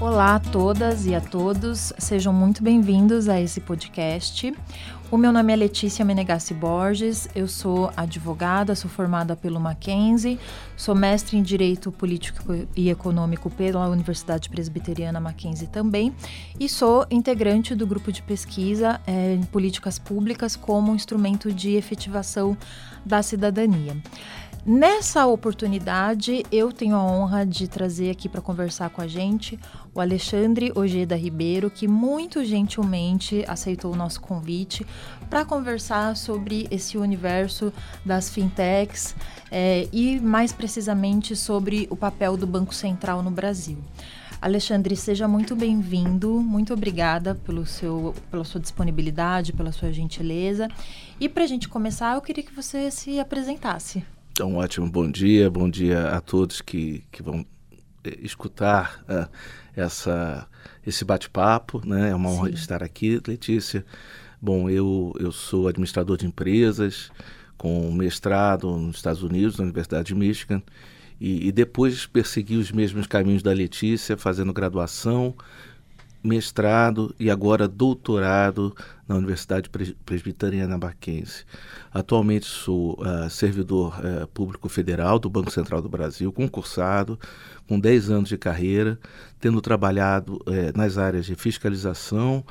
Olá a todas e a todos, sejam muito bem-vindos a esse podcast. O meu nome é Letícia Menegassi Borges, eu sou advogada, sou formada pelo Mackenzie, sou mestre em Direito Político e Econômico pela Universidade Presbiteriana Mackenzie também e sou integrante do grupo de pesquisa é, em políticas públicas como instrumento de efetivação da cidadania. Nessa oportunidade, eu tenho a honra de trazer aqui para conversar com a gente o Alexandre Ojeda Ribeiro, que muito gentilmente aceitou o nosso convite para conversar sobre esse universo das fintechs é, e, mais precisamente, sobre o papel do Banco Central no Brasil. Alexandre, seja muito bem-vindo. Muito obrigada pelo seu, pela sua disponibilidade, pela sua gentileza. E para a gente começar, eu queria que você se apresentasse. Então, um ótimo bom dia, bom dia a todos que, que vão eh, escutar uh, essa, esse bate-papo, né? É uma honra Sim. estar aqui, Letícia. Bom, eu, eu sou administrador de empresas, com mestrado nos Estados Unidos, na Universidade de Michigan, e, e depois persegui os mesmos caminhos da Letícia, fazendo graduação, mestrado e agora doutorado na Universidade Presbiteriana Mackenzie. Atualmente sou uh, servidor uh, público federal do Banco Central do Brasil, concursado, com 10 anos de carreira, tendo trabalhado uh, nas áreas de fiscalização,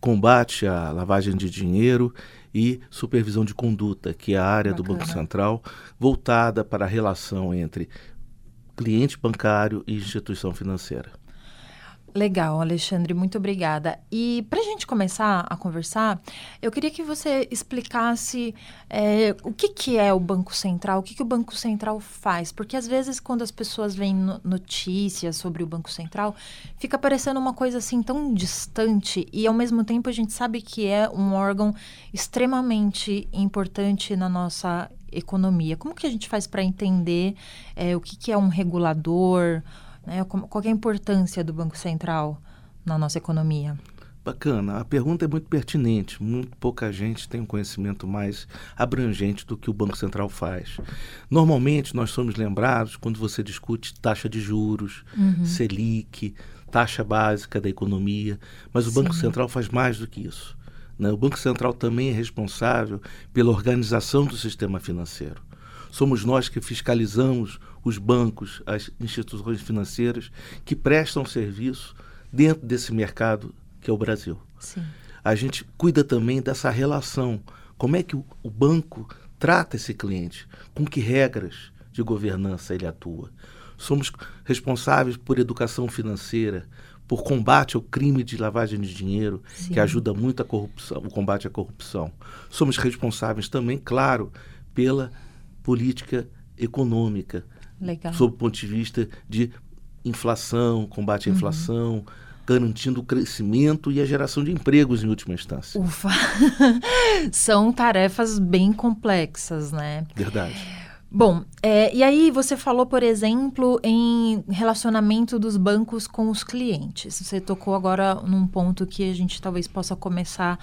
combate à lavagem de dinheiro e supervisão de conduta, que é a área Bacana. do Banco Central voltada para a relação entre cliente bancário e instituição financeira. Legal, Alexandre, muito obrigada. E para a gente começar a conversar, eu queria que você explicasse é, o que, que é o Banco Central, o que, que o Banco Central faz. Porque às vezes, quando as pessoas veem notícias sobre o Banco Central, fica parecendo uma coisa assim tão distante e ao mesmo tempo a gente sabe que é um órgão extremamente importante na nossa economia. Como que a gente faz para entender é, o que, que é um regulador? Né? Qual é a importância do Banco Central na nossa economia? Bacana. A pergunta é muito pertinente. Muito pouca gente tem um conhecimento mais abrangente do que o Banco Central faz. Normalmente, nós somos lembrados quando você discute taxa de juros, uhum. Selic, taxa básica da economia, mas o Sim. Banco Central faz mais do que isso. Né? O Banco Central também é responsável pela organização do sistema financeiro. Somos nós que fiscalizamos os bancos, as instituições financeiras que prestam serviço dentro desse mercado que é o Brasil. Sim. A gente cuida também dessa relação. Como é que o, o banco trata esse cliente? Com que regras de governança ele atua? Somos responsáveis por educação financeira, por combate ao crime de lavagem de dinheiro, Sim. que ajuda muito a corrupção, o combate à corrupção. Somos responsáveis também, claro, pela política econômica, Legal. sob o ponto de vista de inflação, combate à uhum. inflação, garantindo o crescimento e a geração de empregos em última instância. Ufa! São tarefas bem complexas, né? Verdade. Bom, é, e aí você falou, por exemplo, em relacionamento dos bancos com os clientes. Você tocou agora num ponto que a gente talvez possa começar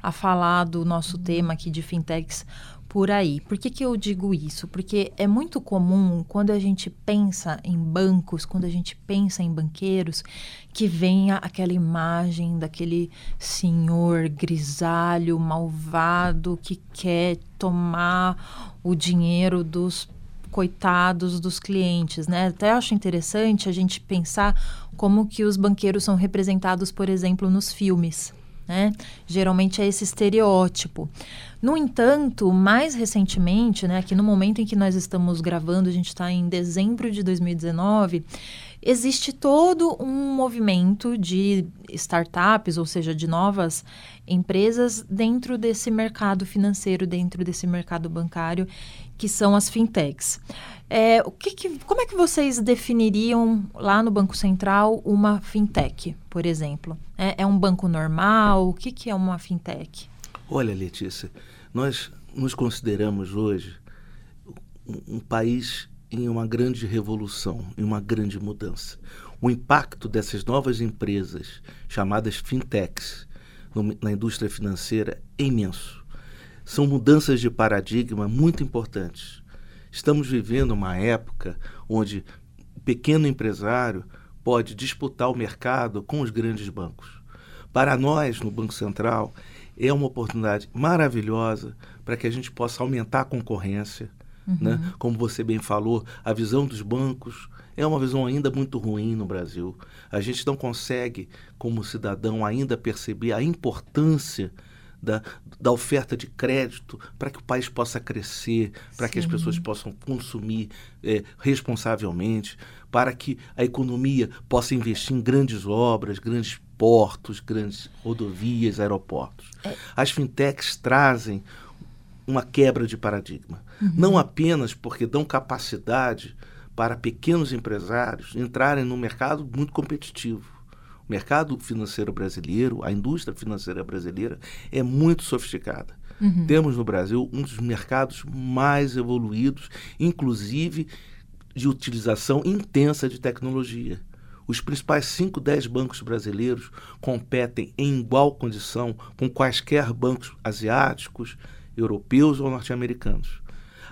a falar do nosso tema aqui de fintechs por aí. Por que, que eu digo isso? Porque é muito comum quando a gente pensa em bancos, quando a gente pensa em banqueiros, que venha aquela imagem daquele senhor grisalho, malvado, que quer tomar o dinheiro dos coitados dos clientes, né? Até acho interessante a gente pensar como que os banqueiros são representados, por exemplo, nos filmes. Né? Geralmente é esse estereótipo. No entanto, mais recentemente, né, aqui no momento em que nós estamos gravando, a gente está em dezembro de 2019, existe todo um movimento de startups, ou seja, de novas empresas dentro desse mercado financeiro, dentro desse mercado bancário, que são as fintechs. É, o que, que como é que vocês definiriam lá no Banco Central uma fintech, por exemplo? É, é um banco normal? O que, que é uma fintech? Olha, Letícia, nós nos consideramos hoje um, país em uma grande revolução, em uma grande mudança. O impacto dessas novas empresas, chamadas fintechs, no, na indústria financeira é imenso. São mudanças de paradigma muito importantes. Estamos vivendo uma época onde o pequeno empresário pode disputar o mercado com os grandes bancos. Para nós, no Banco Central, é uma oportunidade maravilhosa para que a gente possa aumentar a concorrência. Uhum. Né? Como você bem falou, a visão dos bancos é uma visão ainda muito ruim no Brasil. A gente não consegue, como cidadão, ainda perceber a importância da, da oferta de crédito para que o país possa crescer, para que as pessoas possam consumir é, responsavelmente, para que a economia possa investir em grandes obras, grandes portos, grandes rodovias, aeroportos. É. As fintechs trazem uma quebra de paradigma, uhum. não apenas porque dão capacidade para pequenos empresários entrarem no mercado muito competitivo, mercado financeiro brasileiro, a indústria financeira brasileira é muito sofisticada. Uhum. Temos no Brasil um dos mercados mais evoluídos, inclusive de utilização intensa de tecnologia. Os principais 5, 10 bancos brasileiros competem em igual condição com quaisquer bancos asiáticos, europeus ou norte-americanos.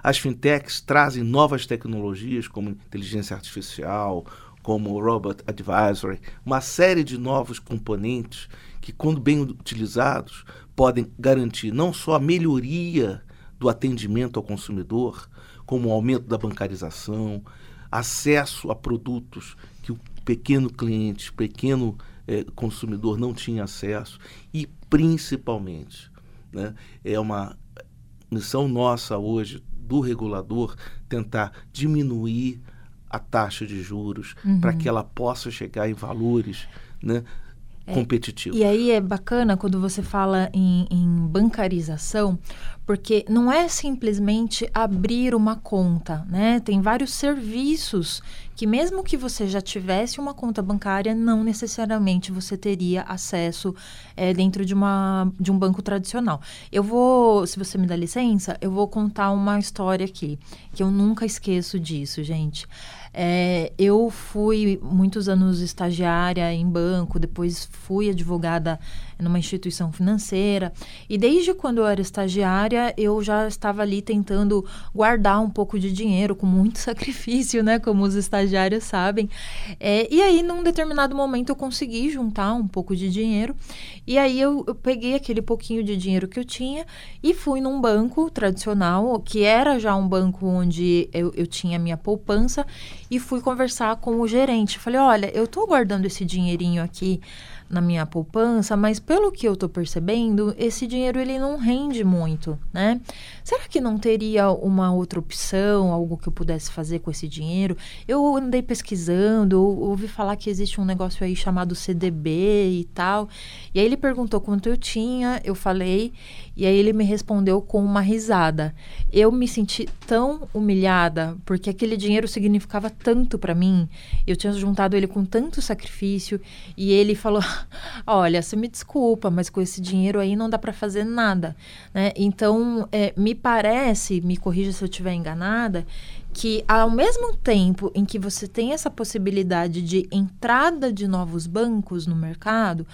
As fintechs trazem novas tecnologias como inteligência artificial, como o Robot Advisory, uma série de novos componentes que, quando bem utilizados, podem garantir não só a melhoria do atendimento ao consumidor, como o aumento da bancarização, acesso a produtos que o pequeno cliente, pequeno eh, consumidor não tinha acesso e, principalmente, né, é uma missão nossa hoje do regulador tentar diminuir a taxa de juros uhum. para que ela possa chegar em valores né, é, competitivos. E aí é bacana quando você fala em, em, bancarização, porque não é simplesmente abrir uma conta, né? Tem vários serviços que mesmo que você já tivesse uma conta bancária, não necessariamente você teria acesso é, dentro de, uma, de um banco tradicional. Eu vou, se você me dá licença, eu vou contar uma história aqui, que eu nunca esqueço disso, gente. É, eu fui muitos anos estagiária em banco, depois fui advogada numa instituição financeira. E desde quando eu era estagiária, eu já estava ali tentando guardar um pouco de dinheiro, com muito sacrifício, né? Como os estagiários sabem. É, e aí, num determinado momento, eu consegui juntar um pouco de dinheiro. E aí, eu, eu peguei aquele pouquinho de dinheiro que eu tinha e fui num banco tradicional, que era já um banco onde eu, eu tinha minha poupança, e fui conversar com o gerente. Falei: olha, eu estou guardando esse dinheirinho aqui na minha poupança, mas pelo que eu estou percebendo, esse dinheiro ele não rende muito, né? Será que não teria uma outra opção, algo que eu pudesse fazer com esse dinheiro? Eu andei pesquisando, ouvi falar que existe um negócio aí chamado CDB e tal. E aí ele perguntou quanto eu tinha, eu falei, e aí ele me respondeu com uma risada. Eu me senti tão humilhada, porque aquele dinheiro significava tanto para mim. Eu tinha juntado ele com tanto sacrifício, e ele falou: olha, você me desculpa, mas com esse dinheiro aí não dá para fazer nada, né? Então, é, me parece, me corrija se eu estiver enganada, que ao mesmo tempo em que você tem essa possibilidade de entrada de novos bancos no mercado,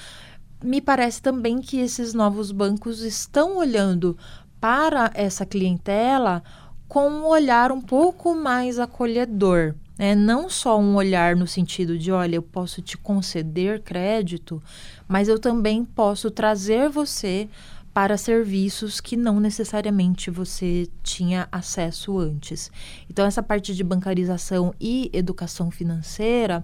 me parece também que esses novos bancos estão olhando para essa clientela com um olhar um pouco mais acolhedor. É não só um olhar no sentido de, olha, eu posso te conceder crédito, mas eu também posso trazer você para serviços que não necessariamente você tinha acesso antes. Então, essa parte de bancarização e educação financeira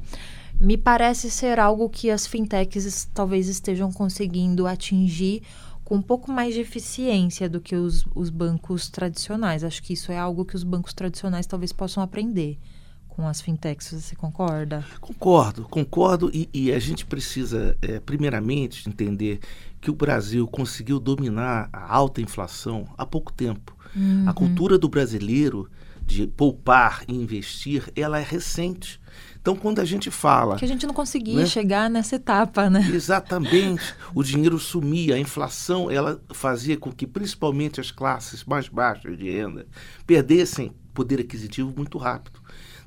me parece ser algo que as fintechs talvez estejam conseguindo atingir com um pouco mais de eficiência do que os, os bancos tradicionais. Acho que isso é algo que os bancos tradicionais talvez possam aprender com as fintechs, você concorda? Concordo, concordo e, e a gente precisa, é, primeiramente, entender que o Brasil conseguiu dominar a alta inflação há pouco tempo. Uhum. A cultura do brasileiro de poupar e investir, ela é recente. Então, quando a gente fala. Que a gente não conseguia né? chegar nessa etapa, né? Exatamente. O dinheiro sumia, a inflação ela fazia com que, principalmente, as classes mais baixas de renda perdessem poder aquisitivo muito rápido.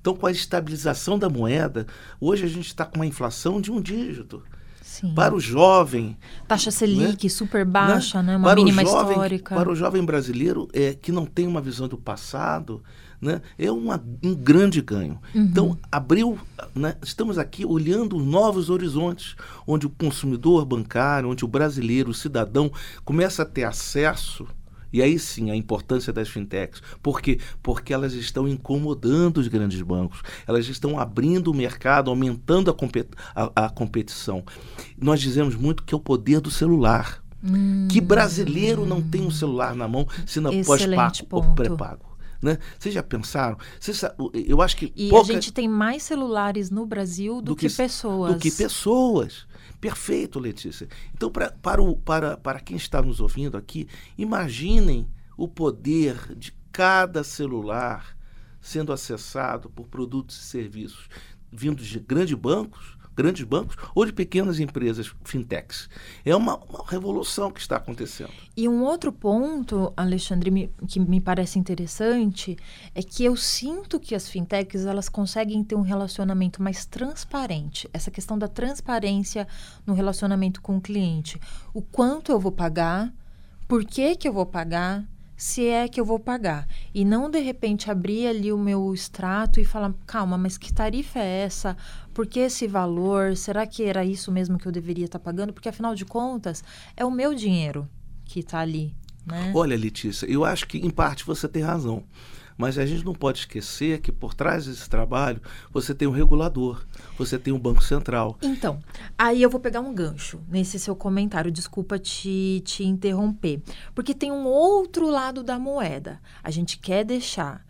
Então, com a estabilização da moeda, hoje a gente está com uma inflação de um dígito. Sim. Para o jovem. Taxa Selic né? super baixa, né? Uma para mínima o jovem, histórica. Para o jovem brasileiro é, que não tem uma visão do passado, né, é uma, um grande ganho. Uhum. Então, abriu. Né, estamos aqui olhando novos horizontes, onde o consumidor bancário, onde o brasileiro, o cidadão, começa a ter acesso. E aí sim a importância das fintechs. Por quê? Porque elas estão incomodando os grandes bancos. Elas estão abrindo o mercado, aumentando a, compet a, a competição. Nós dizemos muito que é o poder do celular. Hum, Que brasileiro não tem um celular na mão se não pós-pago ou pré-pago? Né? Vocês já pensaram? Vocês eu acho que E pouca- a gente tem mais celulares no Brasil do, Do que, que- pessoas. do que pessoas. Perfeito, Letícia. Então, pra, para, o, para, para quem está nos ouvindo aqui, imaginem o poder de cada celular sendo acessado por produtos e serviços vindos de grandes bancos, grandes bancos ou de pequenas empresas fintechs. É uma, uma revolução que está acontecendo. E um outro ponto, Alexandre, me- que me parece interessante é que eu sinto que as fintechs elas conseguem ter um relacionamento mais transparente. Essa questão da transparência no relacionamento com o cliente. O quanto eu vou pagar, por que, que eu vou pagar, se é que eu vou pagar. E não, de repente, abrir ali o meu extrato e falar, calma, mas que tarifa é essa? Por que esse valor? Será que era isso mesmo que eu deveria estar pagando? Porque, afinal de contas, é o meu dinheiro que está ali, né? Olha, Letícia, eu acho que em parte você tem razão. Mas a gente não pode esquecer que por trás desse trabalho você tem um regulador, você tem um Banco Central. Então, aí eu vou pegar um gancho nesse seu comentário, desculpa te, te interromper. Porque tem um outro lado da moeda. A gente quer deixar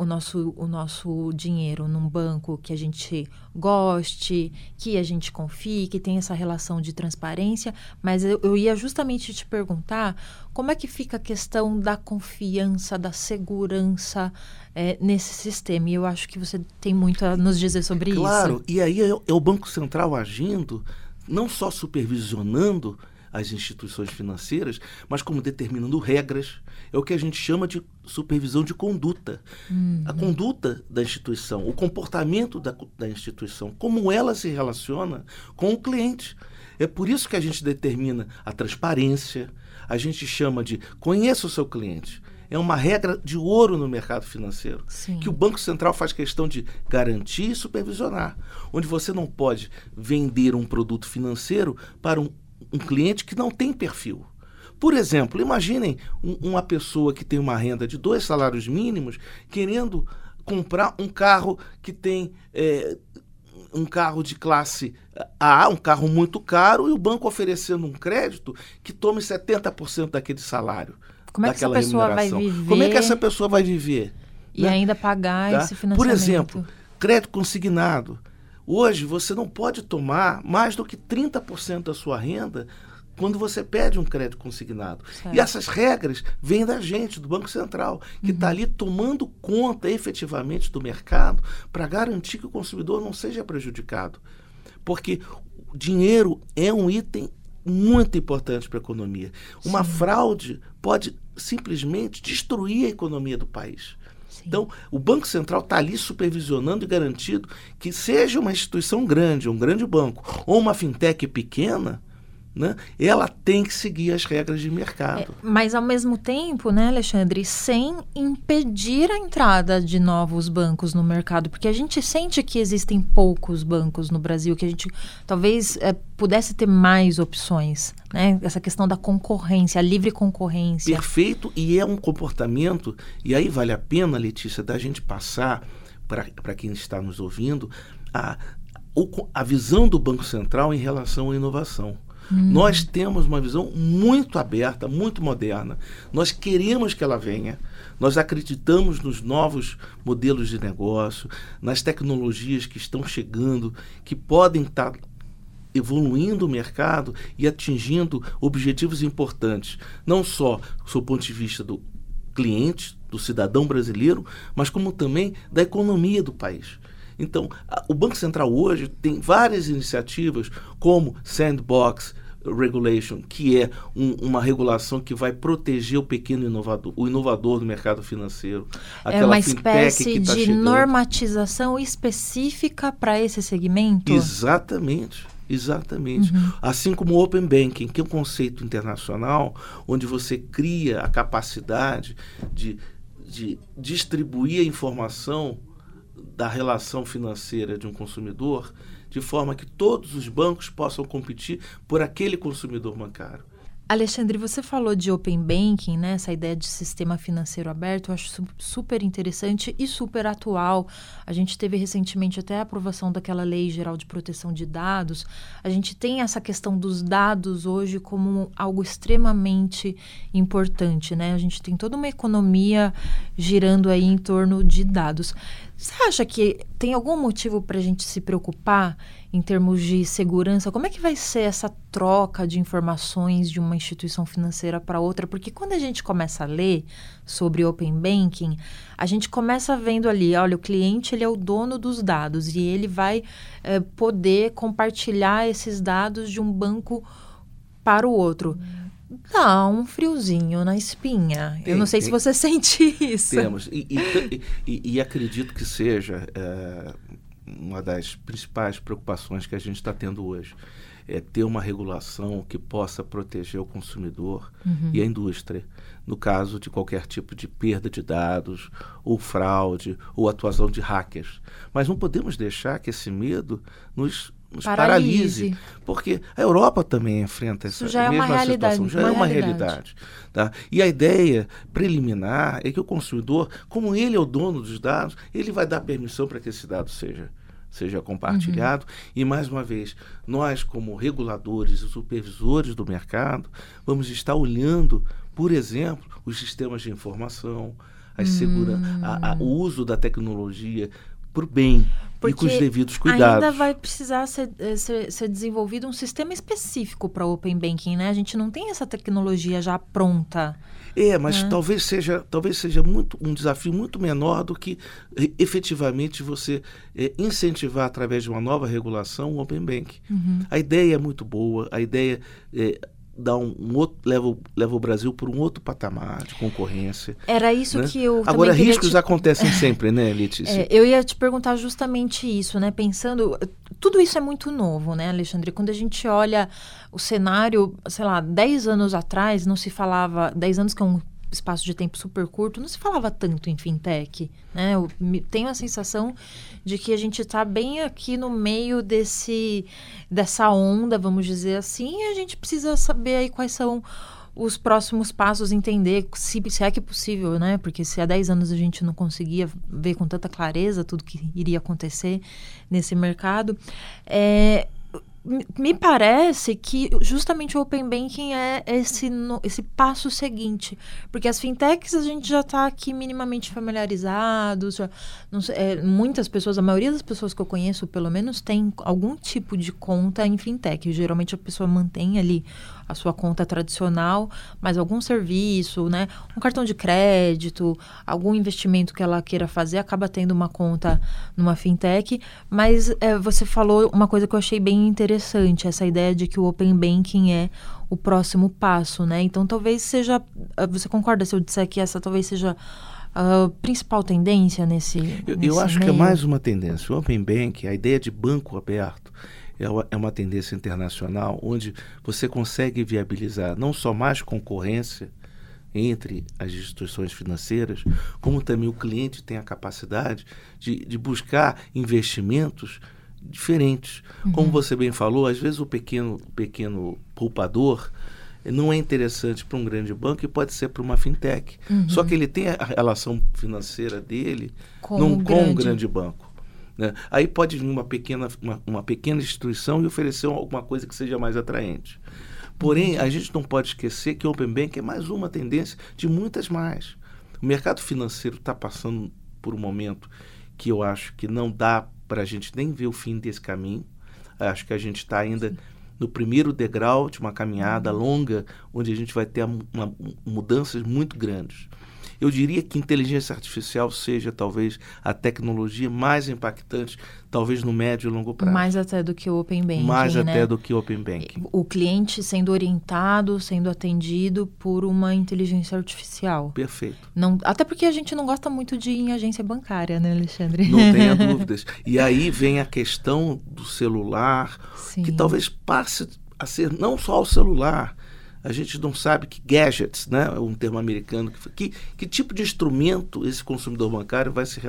o nosso, o nosso dinheiro num banco que a gente goste, que a gente confie, que tem essa relação de transparência, mas eu, eu ia justamente te perguntar como é que fica a questão da confiança, da segurança eh, nesse sistema. E eu acho que você tem muito a nos dizer sobre isso. Claro, e aí é, é o Banco Central agindo, não só supervisionando as instituições financeiras, mas como determinando regras. É o que a gente chama de supervisão de conduta. A conduta da instituição, o comportamento da, da instituição, como ela se relaciona com o cliente. É por isso que a gente determina a transparência, a gente chama de conheça o seu cliente. É uma regra de ouro no mercado financeiro Sim. que o Banco Central faz questão de garantir e supervisionar, onde você não pode vender um produto financeiro para um, um cliente que não tem perfil. Por exemplo, imaginem um- uma pessoa que tem uma renda de dois salários mínimos querendo comprar um carro que tem é, um carro de classe A, um carro muito caro, e o banco oferecendo um crédito que tome 70% daquele salário. Como é que essa pessoa vai viver? Como é que essa pessoa vai viver? E né? ainda pagar tá? esse financiamento. Por exemplo, crédito consignado. Hoje você não pode tomar mais do que 30% da sua renda quando você pede um crédito consignado. Certo. E essas regras vêm da gente, do Banco Central, que está ali tomando conta efetivamente do mercado para garantir que o consumidor não seja prejudicado. Porque dinheiro é um item muito importante para a economia. Uma fraude pode simplesmente destruir a economia do país. Sim. Então, o Banco Central está ali supervisionando e garantindo que seja uma instituição grande, um grande banco, ou uma fintech pequena, né, ela tem que seguir as regras de mercado. Mas ao mesmo tempo, né, Alexandre, sem impedir a entrada de novos bancos no mercado, porque a gente sente que existem poucos bancos no Brasil, que a gente talvez eh, pudesse ter mais opções, né? Essa questão da concorrência, a livre concorrência. Perfeito, e é um comportamento, e aí vale a pena, Letícia, da gente passar para quem está nos ouvindo a, a visão do Banco Central em relação à inovação. Nós temos uma visão muito aberta, muito moderna. Nós queremos que ela venha. Nós acreditamos nos novos modelos de negócio, nas tecnologias que estão chegando, que podem estar evoluindo o mercado e atingindo objetivos importantes, não só do ponto de vista do cliente, do cidadão brasileiro, mas como também da economia do país. Então, a- o Banco Central hoje tem várias iniciativas, como Sandbox Regulation, que é um- uma regulação que vai proteger o pequeno inovador, o inovador do mercado financeiro. É uma espécie tá de chegando. normatização específica para esse segmento? Exatamente. Exatamente. Uhum. Assim como o Open Banking, que é um conceito internacional onde você cria a capacidade de, de distribuir a informação da relação financeira de um consumidor de forma que todos os bancos possam competir por aquele consumidor bancário. Alexandre, você falou de Open Banking, né? Essa ideia de sistema financeiro aberto, eu acho super interessante e super atual. A gente teve recentemente até a aprovação daquela Lei Geral de Proteção de Dados. A gente tem essa questão dos dados hoje como algo extremamente importante, né? A gente tem toda uma economia girando aí em torno de dados. Você acha que tem algum motivo para a gente se preocupar em termos de segurança? Como é que vai ser essa troca de informações de uma instituição financeira para outra? Porque quando a gente começa a ler sobre Open Banking, a gente começa vendo ali, olha, o cliente ele é o dono dos dados e ele vai é, poder compartilhar esses dados de um banco para o outro. Dá um friozinho na espinha. Tem, Eu não sei tem, se você sente isso. Temos. E, e, e, e acredito que seja é, uma das principais preocupações que a gente está tendo hoje. É ter uma regulação que possa proteger o consumidor uhum. e a indústria, no caso de qualquer tipo de perda de dados, ou fraude, ou atuação de hackers. Mas não podemos deixar que esse medo nos nos paralise. paralise. Porque a Europa também enfrenta essa já é mesma situação, já é uma realidade. realidade tá? E a ideia preliminar é que o consumidor, como ele é o dono dos dados, ele vai dar permissão para que esse dado seja, seja compartilhado. Uhum. E, mais uma vez, nós, como reguladores e supervisores do mercado, vamos estar olhando, por exemplo, os sistemas de informação, a segurança, o uso da tecnologia para o bem porque e com os devidos cuidados. Ainda vai precisar ser, eh, ser, ser desenvolvido um sistema específico para o Open Banking, né? A gente não tem essa tecnologia já pronta. É, mas né? talvez seja, talvez seja muito, um desafio muito menor do que eh, efetivamente você é, incentivar através de uma nova regulação o Open Banking. Uhum. A ideia é muito boa, a ideia é, dá um, um, outro leva, leva o Brasil para um outro patamar de concorrência. Era isso né? que eu agora riscos te... acontecem sempre, né, Letícia? É, eu ia te perguntar justamente isso, né? Pensando tudo isso é muito novo, né, Alexandre? Quando a gente olha o cenário, sei lá, 10 anos atrás não se falava, 10 anos que é um espaço de tempo super curto, não se falava tanto em fintech. Né? Eu tenho a sensação de que a gente está bem aqui no meio desse, dessa onda, vamos dizer assim, e a gente precisa saber aí quais são os próximos passos, entender se, se é que é possível, né? Porque se há 10 anos a gente não conseguia ver com tanta clareza tudo que iria acontecer nesse mercado, é, me parece que justamente o Open Banking é esse, esse passo seguinte. Porque as fintechs a gente já está aqui minimamente familiarizados. Já, sei, é, muitas pessoas, a maioria das pessoas que eu conheço, pelo menos, tem algum tipo de conta em fintech. Geralmente a pessoa mantém ali a sua conta tradicional, mas algum serviço, né? Um cartão de crédito, algum investimento que ela queira fazer, acaba tendo uma conta numa fintech. Mas é, você falou uma coisa que eu achei bem interessante, essa ideia de que o Open Banking é o próximo passo, né? Então talvez seja. Ah, você concorda se eu disser que essa talvez seja a principal tendência nesse. Eu, nesse eu acho meio? que é mais uma tendência. O Open Banking, a ideia de banco aberto, é, é uma tendência internacional onde você consegue viabilizar não só mais concorrência entre as instituições financeiras, como também o cliente tem a capacidade de, de buscar investimentos diferentes. Uhum. Como você bem falou, às vezes o pequeno, pequeno poupador não é interessante para um grande banco e pode ser para uma fintech. Uhum. Só que ele tem a relação financeira dele com, num, com um grande banco. Né? Aí pode vir uma pequena, uma, uma pequena instituição e oferecer alguma coisa que seja mais atraente. Porém, a gente não pode esquecer que o Open Bank é mais uma tendência de muitas mais. O mercado financeiro está passando por um momento que eu acho que não dá para a gente nem ver o fim desse caminho. Acho que a gente está ainda no primeiro degrau de uma caminhada longa, onde a gente vai ter uma, mudanças muito grandes. Eu diria que inteligência artificial seja talvez a tecnologia mais impactante, talvez no médio e longo prazo. Mais até do que o Open Banking. Mais né? até do que o Open Banking. O cliente sendo orientado, sendo atendido por uma inteligência artificial. Perfeito. Não, até porque a gente não gosta muito de ir em agência bancária, né, Alexandre? Não tenha dúvidas. E aí vem a questão do celular, Sim. que talvez passe a ser não só o celular, a gente não sabe que gadgets, né, um termo americano, que, que tipo de instrumento esse consumidor bancário vai, se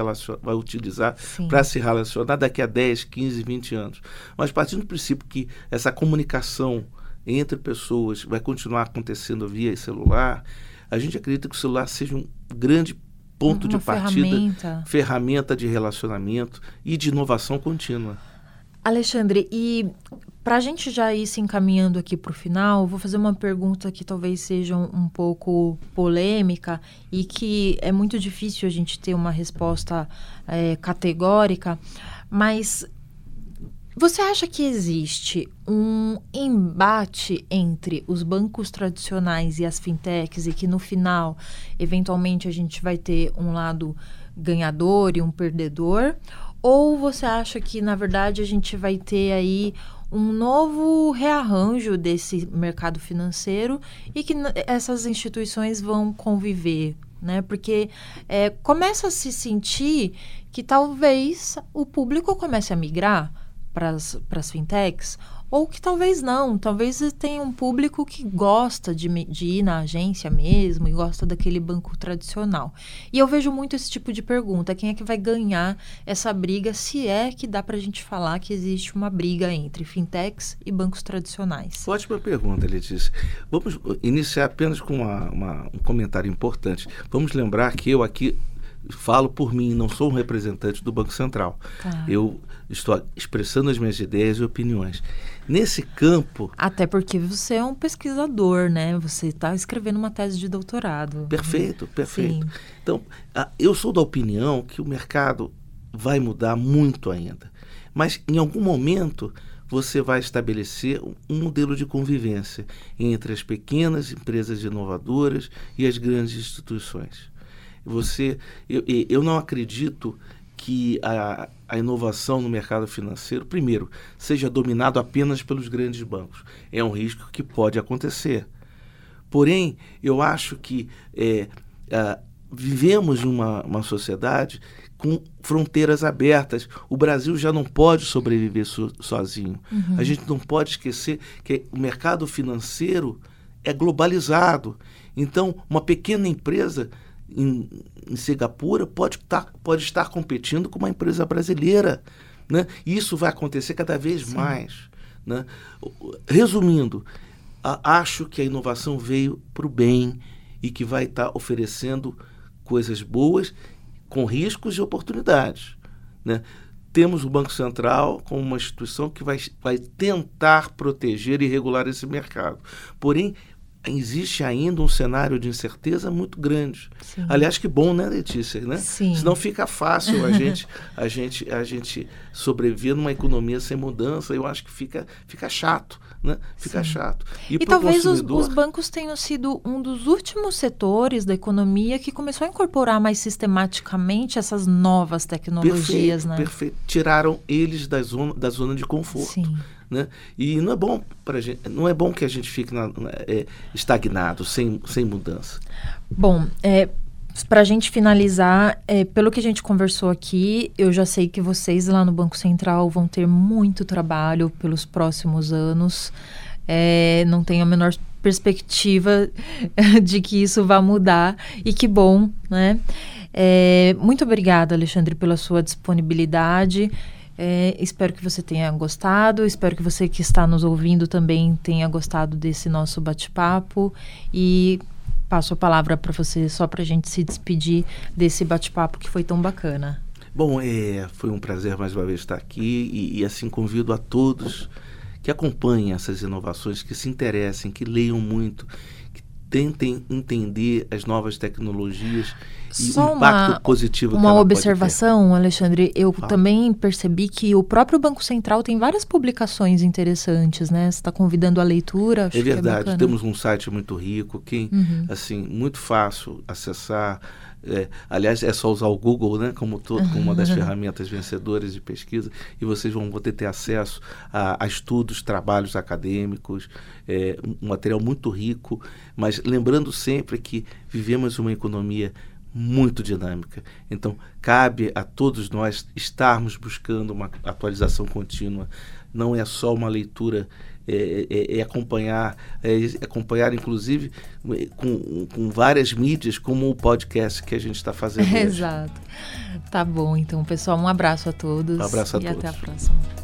vai utilizar para se relacionar daqui a 10, 15, 20 anos. Mas partindo do princípio que essa comunicação entre pessoas vai continuar acontecendo via celular, a gente acredita que o celular seja um grande ponto Uma de partida, ferramenta. ferramenta de relacionamento e de inovação contínua. Alexandre, e para a gente já ir se encaminhando aqui para o final, vou fazer uma pergunta que talvez seja um, um, pouco polêmica e que é muito difícil a gente ter uma resposta é, categórica, mas você acha que existe um embate entre os bancos tradicionais e as fintechs e que no final, eventualmente, a gente vai ter um lado ganhador e um perdedor? Ou você acha que, na verdade, a gente vai ter aí um novo rearranjo desse mercado financeiro e que essas instituições vão conviver? Né? Porque é, começa a se sentir que talvez o público comece a migrar para as fintechs ou que talvez não, talvez tenha um público que gosta de, de, ir na agência mesmo e gosta daquele banco tradicional. E eu vejo muito esse tipo de pergunta: quem é que vai ganhar essa briga, se é que dá para a gente falar que existe uma briga entre fintechs e bancos tradicionais? Ótima pergunta, Letícia. Vamos iniciar apenas com uma, uma, um comentário importante. Vamos lembrar que eu aqui falo por mim, não sou um representante do Banco Central. Tá. Eu estou expressando as minhas ideias e opiniões. Nesse campo. Até porque você é um pesquisador, né? Você está escrevendo uma tese de doutorado. Perfeito, perfeito. Sim. Então, eu sou da opinião que o mercado vai mudar muito ainda. Mas em algum momento você vai estabelecer um modelo de convivência entre as pequenas empresas inovadoras e as grandes instituições. Você, eu, eu não acredito que a, a inovação no mercado financeiro, primeiro, seja dominado apenas pelos grandes bancos. É um risco que pode acontecer. Porém, eu acho que é, vivemos em uma, uma sociedade com fronteiras abertas. O Brasil já não pode sobreviver so, sozinho. Uhum. A gente não pode esquecer que o mercado financeiro é globalizado. Então, uma pequena empresa em, em Singapura pode, tá, pode estar competindo com uma empresa brasileira. Né? Isso vai acontecer cada vez Sim. mais. Né? Resumindo, a, acho que a inovação veio para o bem e que vai estar tá oferecendo coisas boas com riscos e oportunidades. Né? Temos o Banco Central como uma instituição que vai, vai tentar proteger e regular esse mercado. Porém, existe ainda um cenário de incerteza muito grande. Sim. Aliás, que bom, né, Letícia? Né? Sim. Senão fica fácil a gente, a gente, a gente sobreviver numa economia sem mudança. Eu acho que fica, fica chato. Né? Fica Sim. chato. E, e talvez os, os, bancos tenham sido um dos últimos setores da economia que começou a incorporar mais sistematicamente essas novas tecnologias. Perfeito, né? perfeito. Tiraram eles da zona, da zona de conforto. Sim. Né? E não é bom para gente, não é bom que a gente fique na, é, estagnado, sem, sem mudança. Bom, é, para a gente finalizar, é, pelo que a gente conversou aqui, eu já sei que vocês lá no Banco Central vão ter muito trabalho pelos próximos anos. É, não tenho a menor perspectiva de que isso vá mudar e que bom, né? É, muito obrigada, Alexandre, pela sua disponibilidade. É, espero que você tenha gostado, espero que você que está nos ouvindo também tenha gostado desse nosso bate-papo e passo a palavra para você só para a gente se despedir desse bate-papo que foi tão bacana. Bom, é, foi um prazer mais uma vez estar aqui e, e assim convido a todos que acompanhem essas inovações, que se interessem, que leiam muito, tentem entender as novas tecnologias e Só o impacto uma- positivo que Uma pode ter. observação, Alexandre, eu Fala. também percebi que o próprio Banco Central tem várias publicações interessantes, né? Você está convidando a leitura, É que é verdade, bacana. temos um site muito rico, quem, Uhum. assim, muito fácil acessar. É, aliás, é só usar o Google, né, como todo, como uma das ferramentas vencedoras de pesquisa, e vocês vão poder ter acesso a, a estudos, trabalhos acadêmicos, é, um material muito rico, mas lembrando sempre que vivemos uma economia muito dinâmica. Então, cabe a todos nós estarmos buscando uma atualização contínua. Não é só uma leitura, é, é- é acompanhar, é acompanhar inclusive é, com, com várias mídias, como o podcast que a gente está fazendo hoje. Exato. Tá bom, então, pessoal, um abraço a todos. Um abraço a e todos. até a próxima.